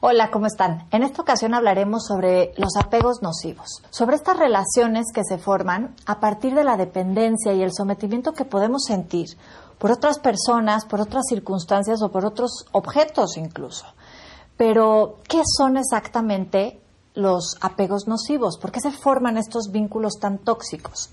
Hola, ¿cómo están? En esta ocasión hablaremos sobre los apegos nocivos, sobre estas relaciones que se forman a partir de la dependencia y el sometimiento que podemos sentir por otras personas, por otras circunstancias o por otros objetos incluso. Pero, ¿qué son exactamente los apegos nocivos? ¿Por qué se forman estos vínculos tan tóxicos?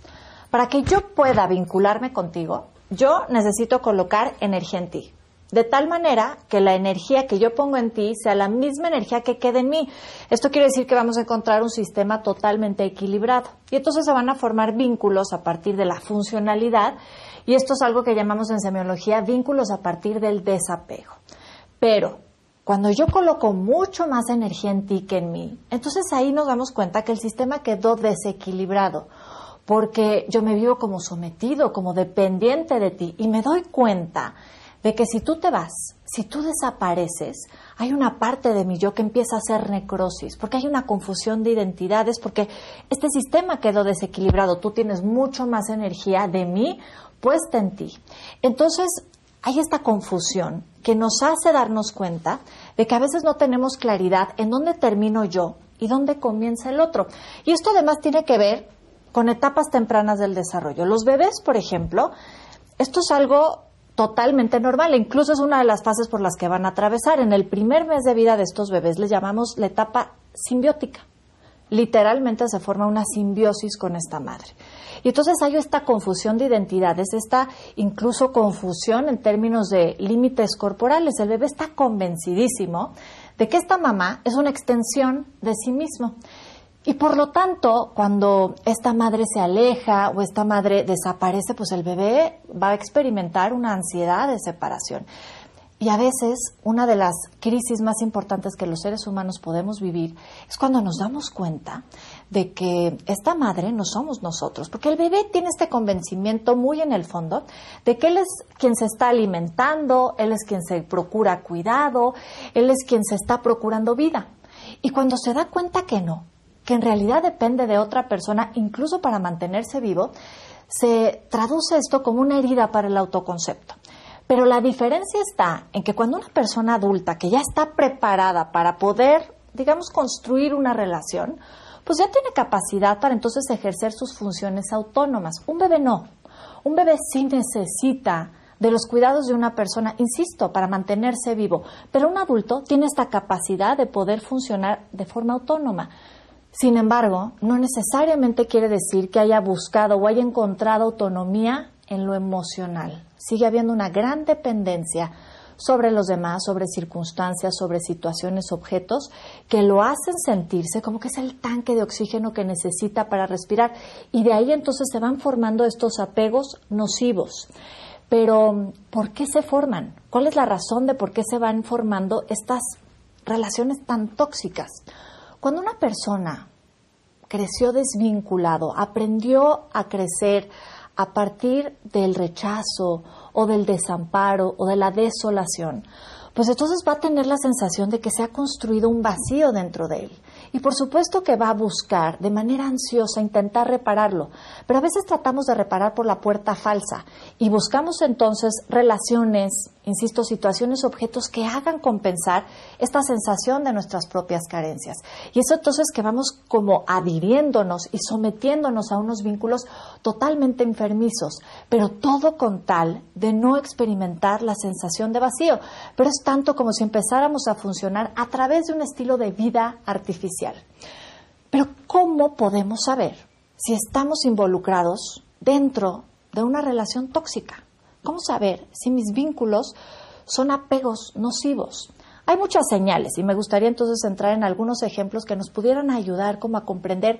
Para que yo pueda vincularme contigo, yo necesito colocar energía en ti de tal manera que la energía que yo pongo en ti sea la misma energía que quede en mí. Esto quiere decir que vamos a encontrar un sistema totalmente equilibrado. Y entonces se van a formar vínculos a partir de la funcionalidad. Y esto es algo que llamamos en semiología vínculos a partir del desapego. Pero cuando yo coloco mucho más energía en ti que en mí, entonces ahí nos damos cuenta que el sistema quedó desequilibrado porque yo me vivo como sometido, como dependiente de ti y me doy cuenta de que si tú te vas, si tú desapareces, hay una parte de mi yo que empieza a hacer necrosis, porque hay una confusión de identidades, porque este sistema quedó desequilibrado, tú tienes mucho más energía de mí puesta en ti. Entonces, hay esta confusión que nos hace darnos cuenta de que a veces no tenemos claridad en dónde termino yo y dónde comienza el otro. Y esto además tiene que ver con etapas tempranas del desarrollo. Los bebés, por ejemplo, esto es algo totalmente normal. Incluso es una de las fases por las que van a atravesar. En el primer mes de vida de estos bebés le llamamos la etapa simbiótica. Literalmente se forma una simbiosis con esta madre. Y entonces hay esta confusión de identidades, esta incluso confusión en términos de límites corporales. El bebé está convencidísimo de que esta mamá es una extensión de sí mismo. Y por lo tanto, cuando esta madre se aleja o esta madre desaparece, pues el bebé va a experimentar una ansiedad de separación. Y a veces una de las crisis más importantes que los seres humanos podemos vivir es cuando nos damos cuenta de que esta madre no somos nosotros, porque el bebé tiene este convencimiento muy en el fondo de que él es quien se está alimentando, él es quien se procura cuidado, él es quien se está procurando vida. Y cuando se da cuenta que no, que en realidad depende de otra persona, incluso para mantenerse vivo, se traduce esto como una herida para el autoconcepto. Pero la diferencia está en que cuando una persona adulta que ya está preparada para poder, digamos, construir una relación, pues ya tiene capacidad para entonces ejercer sus funciones autónomas. Un bebé no. Un bebé sí necesita de los cuidados de una persona, insisto, para mantenerse vivo, pero un adulto tiene esta capacidad de poder funcionar de forma autónoma. Sin embargo, no necesariamente quiere decir que haya buscado o haya encontrado autonomía en lo emocional. Sigue habiendo una gran dependencia sobre los demás, sobre circunstancias, sobre situaciones, objetos, que lo hacen sentirse como que es el tanque de oxígeno que necesita para respirar. Y de ahí entonces se van formando estos apegos nocivos. Pero, ¿por qué se forman? ¿Cuál es la razón de por qué se van formando estas relaciones tan tóxicas? Cuando una persona creció desvinculado, aprendió a crecer a partir del rechazo o del desamparo o de la desolación, pues entonces va a tener la sensación de que se ha construido un vacío dentro de él. Y por supuesto que va a buscar de manera ansiosa intentar repararlo, pero a veces tratamos de reparar por la puerta falsa y buscamos entonces relaciones, insisto, situaciones, objetos que hagan compensar esta sensación de nuestras propias carencias. Y eso entonces que vamos como adhiriéndonos y sometiéndonos a unos vínculos totalmente enfermizos, pero todo con tal de no experimentar la sensación de vacío. Pero es tanto como si empezáramos a funcionar a través de un estilo de vida artificial. Pero ¿cómo podemos saber si estamos involucrados dentro de una relación tóxica? ¿Cómo saber si mis vínculos son apegos nocivos? Hay muchas señales y me gustaría entonces entrar en algunos ejemplos que nos pudieran ayudar como a comprender,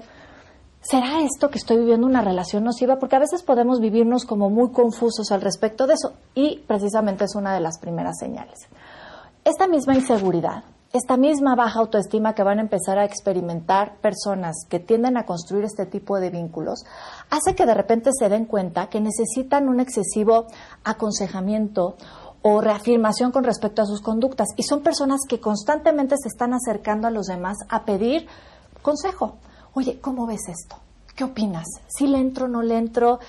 ¿será esto que estoy viviendo una relación nociva? Porque a veces podemos vivirnos como muy confusos al respecto de eso y precisamente es una de las primeras señales. Esta misma inseguridad esta misma baja autoestima que van a empezar a experimentar personas que tienden a construir este tipo de vínculos, hace que de repente se den cuenta que necesitan un excesivo aconsejamiento o reafirmación con respecto a sus conductas. Y son personas que constantemente se están acercando a los demás a pedir consejo. Oye, ¿cómo ves esto? ¿Qué opinas? ¿Si le entro no le entro?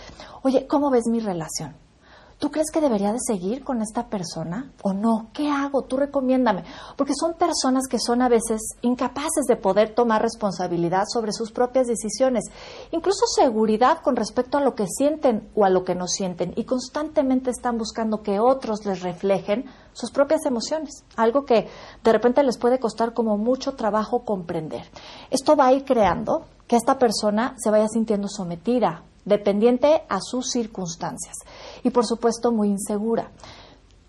Oye, ¿cómo ves mi relación? ¿Tú crees que debería de seguir con esta persona o no? ¿Qué hago? Tú recomiéndame. Porque son personas que son a veces incapaces de poder tomar responsabilidad sobre sus propias decisiones, incluso seguridad con respecto a lo que sienten o a lo que no sienten y constantemente están buscando que otros les reflejen sus propias emociones, algo que de repente les puede costar como mucho trabajo comprender. Esto va a ir creando que esta persona se vaya sintiendo sometida, dependiente a sus circunstancias y por supuesto muy insegura.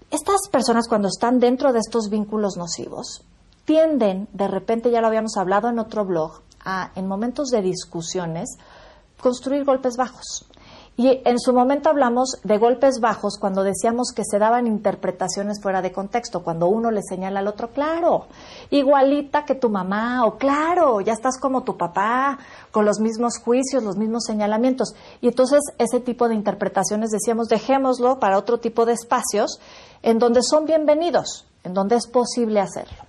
Estas personas cuando están dentro de estos vínculos nocivos tienden, de repente ya lo habíamos hablado en otro blog, a en momentos de discusiones construir golpes bajos. Y en su momento hablamos de golpes bajos cuando decíamos que se daban interpretaciones fuera de contexto, cuando uno le señala al otro, claro, igualita que tu mamá, o claro, ya estás como tu papá, con los mismos juicios, los mismos señalamientos. Y entonces ese tipo de interpretaciones decíamos, dejémoslo para otro tipo de espacios en donde son bienvenidos, en donde es posible hacerlo.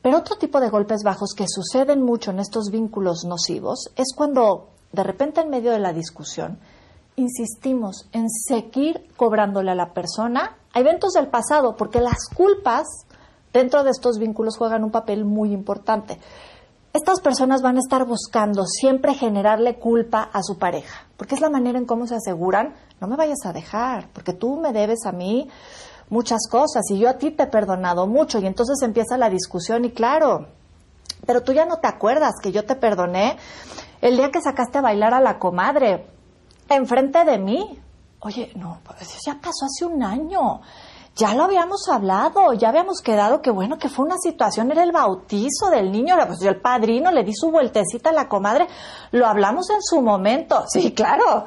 Pero otro tipo de golpes bajos que suceden mucho en estos vínculos nocivos es cuando de repente en medio de la discusión, insistimos en seguir cobrándole a la persona a eventos del pasado, porque las culpas dentro de estos vínculos juegan un papel muy importante. Estas personas van a estar buscando siempre generarle culpa a su pareja, porque es la manera en cómo se aseguran, no me vayas a dejar, porque tú me debes a mí muchas cosas y yo a ti te he perdonado mucho y entonces empieza la discusión y claro, pero tú ya no te acuerdas que yo te perdoné el día que sacaste a bailar a la comadre, enfrente de mí. Oye, no, pues ya pasó hace un año. Ya lo habíamos hablado, ya habíamos quedado que bueno, que fue una situación, era el bautizo del niño, pues yo el padrino le di su vueltecita a la comadre, lo hablamos en su momento, sí, claro,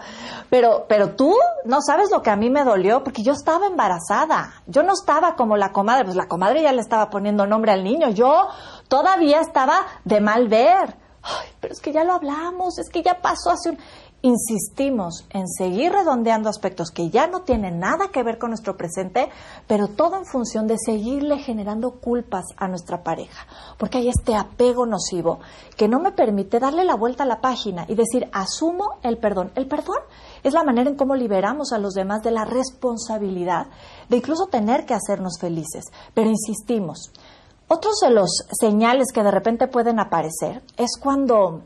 pero, pero tú no sabes lo que a mí me dolió, porque yo estaba embarazada, yo no estaba como la comadre, pues la comadre ya le estaba poniendo nombre al niño, yo todavía estaba de mal ver. Ay, pero es que ya lo hablamos, es que ya pasó hace un insistimos en seguir redondeando aspectos que ya no tienen nada que ver con nuestro presente, pero todo en función de seguirle generando culpas a nuestra pareja, porque hay este apego nocivo que no me permite darle la vuelta a la página y decir, asumo el perdón. El perdón es la manera en cómo liberamos a los demás de la responsabilidad de incluso tener que hacernos felices, pero insistimos. Otros de los señales que de repente pueden aparecer es cuando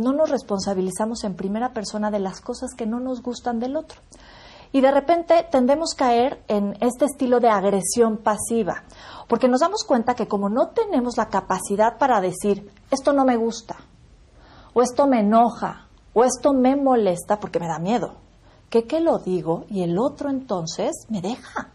no nos responsabilizamos en primera persona de las cosas que no nos gustan del otro. Y de repente tendemos a caer en este estilo de agresión pasiva, porque nos damos cuenta que como no tenemos la capacidad para decir, esto no me gusta, o esto me enoja, o esto me molesta porque me da miedo, que que lo digo y el otro entonces me deja.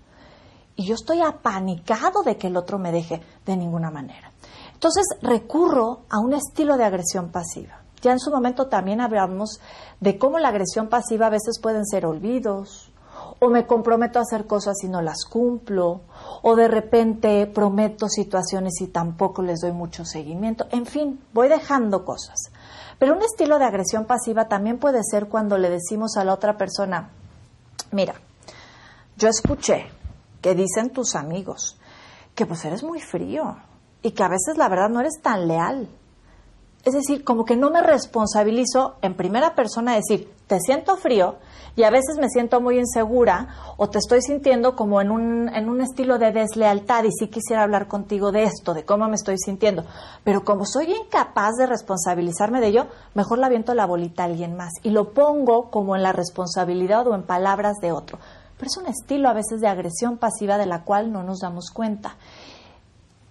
Y yo estoy apanicado de que el otro me deje de ninguna manera. Entonces recurro a un estilo de agresión pasiva. Ya en su momento también hablamos de cómo la agresión pasiva a veces pueden ser olvidos, o me comprometo a hacer cosas y no las cumplo, o de repente prometo situaciones y tampoco les doy mucho seguimiento. En fin, voy dejando cosas. Pero un estilo de agresión pasiva también puede ser cuando le decimos a la otra persona, mira, yo escuché que dicen tus amigos que pues eres muy frío y que a veces la verdad no eres tan leal es decir, como que no me responsabilizo en primera persona de decir, te siento frío y a veces me siento muy insegura o te estoy sintiendo como en un, en un estilo de deslealtad y sí quisiera hablar contigo de esto, de cómo me estoy sintiendo. Pero como soy incapaz de responsabilizarme de ello, mejor la aviento la bolita a alguien más y lo pongo como en la responsabilidad o en palabras de otro. Pero es un estilo a veces de agresión pasiva de la cual no nos damos cuenta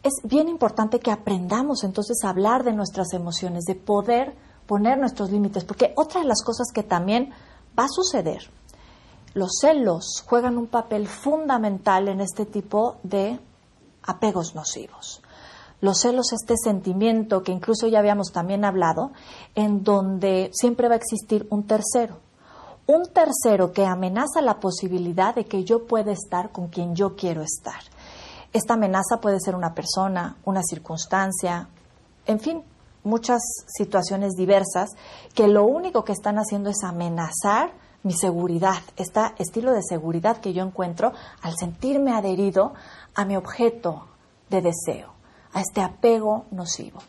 es bien importante que aprendamos entonces a hablar de nuestras emociones, de poder poner nuestros límites, porque otra de las cosas que también va a suceder, los celos juegan un papel fundamental en este tipo de apegos nocivos. Los celos, este sentimiento que incluso ya habíamos también hablado, en donde siempre va a existir un tercero. Un tercero que amenaza la posibilidad de que yo pueda estar con quien yo quiero estar. Esta amenaza puede ser una persona, una circunstancia, en fin, muchas situaciones diversas que lo único que están haciendo es amenazar mi seguridad, este estilo de seguridad que yo encuentro al sentirme adherido a mi objeto de deseo, a este apego nocivo.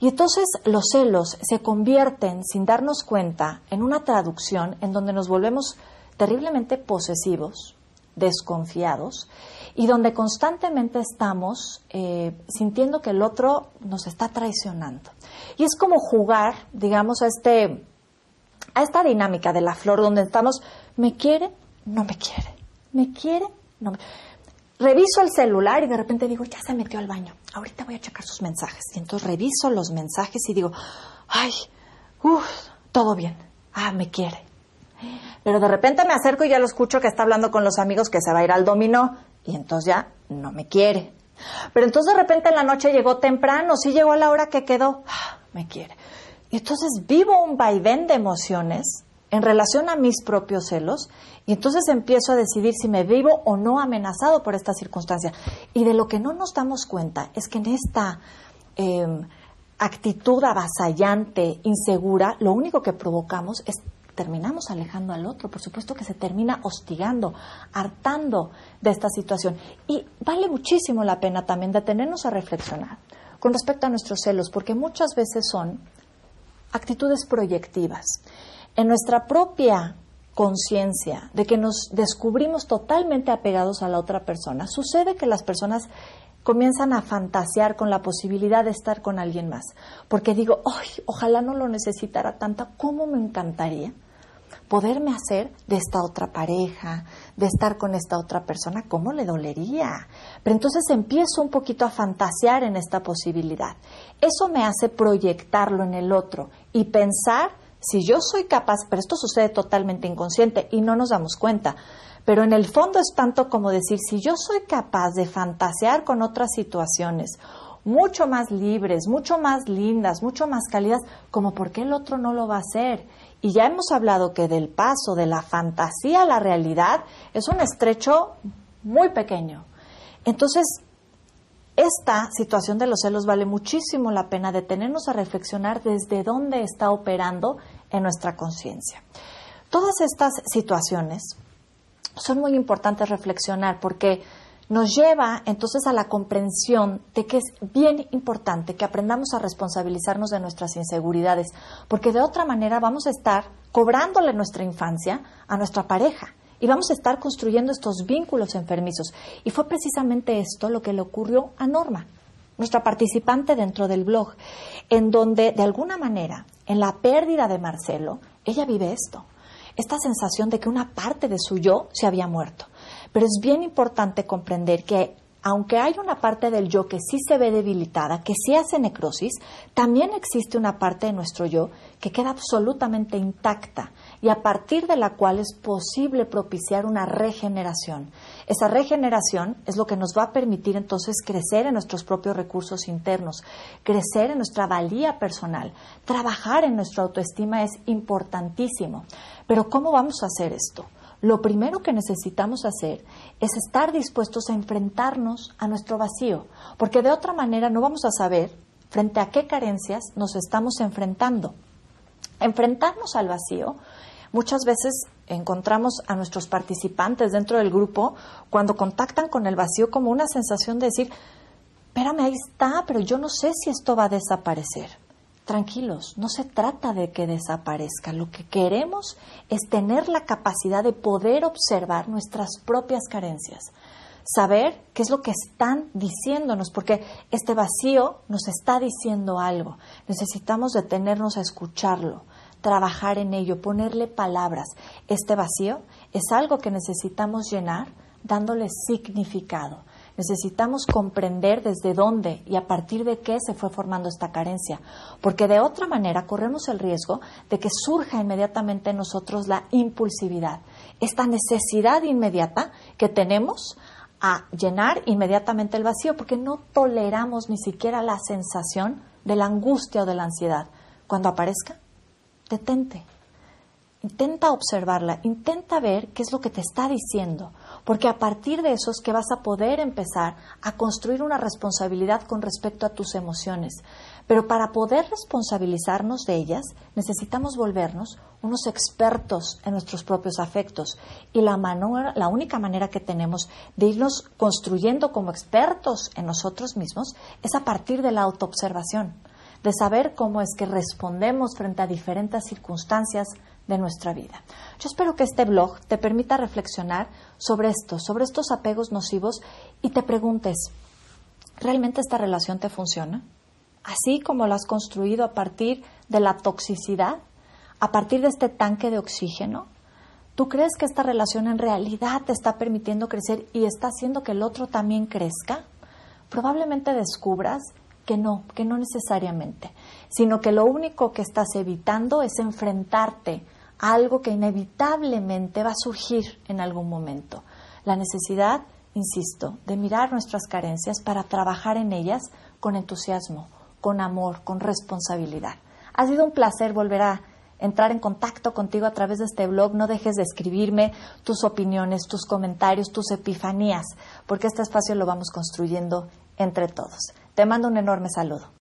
Y entonces los celos se convierten, sin darnos cuenta, en una traducción en donde nos volvemos terriblemente posesivos, desconfiados y donde constantemente estamos eh, sintiendo que el otro nos está traicionando. Y es como jugar, digamos, a, este, a esta dinámica de la flor donde estamos, me quiere, no me quiere, me quiere, no me Reviso el celular y de repente digo, ya se metió al baño, ahorita voy a checar sus mensajes. Y entonces reviso los mensajes y digo, ay, uff, todo bien, ah, me quiere. Pero de repente me acerco y ya lo escucho que está hablando con los amigos que se va a ir al dominó y entonces ya no me quiere. Pero entonces de repente en la noche llegó temprano, sí llegó a la hora que quedó, ah, me quiere. Y entonces vivo un vaivén de emociones en relación a mis propios celos y entonces empiezo a decidir si me vivo o no amenazado por esta circunstancia. Y de lo que no nos damos cuenta es que en esta em, actitud avasallante, insegura, lo único que provocamos es terminamos alejando al otro, por supuesto que se termina hostigando, hartando de esta situación. Y vale muchísimo la pena también detenernos a reflexionar con respecto a nuestros celos, porque muchas veces son actitudes proyectivas. En nuestra propia conciencia de que nos descubrimos totalmente apegados a la otra persona, sucede que las personas comienzan a fantasear con la posibilidad de estar con alguien más. Porque digo, ¡ay! Ojalá no lo necesitara tanto, ¿cómo me encantaría poderme hacer de esta otra pareja, de estar con esta otra persona, ¿cómo le dolería? Pero entonces empiezo un poquito a fantasear en esta posibilidad. Eso me hace proyectarlo en el otro y pensar si yo soy capaz, pero esto sucede totalmente inconsciente y no nos damos cuenta, pero en el fondo es tanto como decir, si yo soy capaz de fantasear con otras situaciones mucho más libres, mucho más lindas, mucho más cálidas, como por qué el otro no lo va a hacer. Y ya hemos hablado que del paso de la fantasía a la realidad es un estrecho muy pequeño. Entonces, esta situación de los celos vale muchísimo la pena detenernos a reflexionar desde dónde está operando en nuestra conciencia. Todas estas situaciones son muy importantes reflexionar porque nos lleva entonces a la comprensión de que es bien importante que aprendamos a responsabilizarnos de nuestras inseguridades, porque de otra manera vamos a estar cobrándole nuestra infancia a nuestra pareja y vamos a estar construyendo estos vínculos enfermizos. Y fue precisamente esto lo que le ocurrió a Norma, nuestra participante dentro del blog, en donde de alguna manera, en la pérdida de Marcelo, ella vive esto, esta sensación de que una parte de su yo se había muerto. Pero es bien importante comprender que aunque hay una parte del yo que sí se ve debilitada, que sí hace necrosis, también existe una parte de nuestro yo que queda absolutamente intacta y a partir de la cual es posible propiciar una regeneración. Esa regeneración es lo que nos va a permitir entonces crecer en nuestros propios recursos internos, crecer en nuestra valía personal, trabajar en nuestra autoestima es importantísimo. Pero ¿cómo vamos a hacer esto? Lo primero que necesitamos hacer es estar dispuestos a enfrentarnos a nuestro vacío, porque de otra manera no vamos a saber frente a qué carencias nos estamos enfrentando. Enfrentarnos al vacío, muchas veces encontramos a nuestros participantes dentro del grupo cuando contactan con el vacío como una sensación de decir, espérame, ahí está, pero yo no sé si esto va a desaparecer tranquilos, no se trata de que desaparezca. Lo que queremos es tener la capacidad de poder observar nuestras propias carencias, saber qué es lo que están diciéndonos, porque este vacío nos está diciendo algo. Necesitamos detenernos a escucharlo, trabajar en ello, ponerle palabras. Este vacío es algo que necesitamos llenar dándole significado. Necesitamos comprender desde dónde y a partir de qué se fue formando esta carencia, porque de otra manera corremos el riesgo de que surja inmediatamente en nosotros la impulsividad, esta necesidad inmediata que tenemos a llenar inmediatamente el vacío, porque no toleramos ni siquiera la sensación de la angustia o de la ansiedad. Cuando aparezca, detente, Intenta observarla, intenta ver qué es lo que te está diciendo, porque a partir de eso es que vas a poder empezar a construir una responsabilidad con respecto a tus emociones. Pero para poder responsabilizarnos de ellas, necesitamos volvernos unos expertos en nuestros propios afectos. Y la, la única manera que tenemos de irnos construyendo como expertos en nosotros mismos es a partir de la autoobservación, de saber cómo es que respondemos frente a diferentes circunstancias, de nuestra vida. Yo espero que este blog te permita reflexionar sobre esto, sobre estos apegos nocivos y te preguntes, ¿realmente esta relación te funciona? Así como la has construido a partir de la toxicidad, a partir de este tanque de oxígeno, ¿tú crees que esta relación en realidad te está permitiendo crecer y está haciendo que el otro también crezca? Probablemente descubras que no, que no necesariamente, sino que lo único que estás evitando es enfrentarte algo que inevitablemente va a surgir en algún momento. La necesidad, insisto, de mirar nuestras carencias para trabajar en ellas con entusiasmo, con amor, con responsabilidad. Ha sido un placer volver a entrar en contacto contigo a través de este blog. No dejes de escribirme tus opiniones, tus comentarios, tus epifanías, porque este espacio lo vamos construyendo entre todos. Te mando un enorme saludo.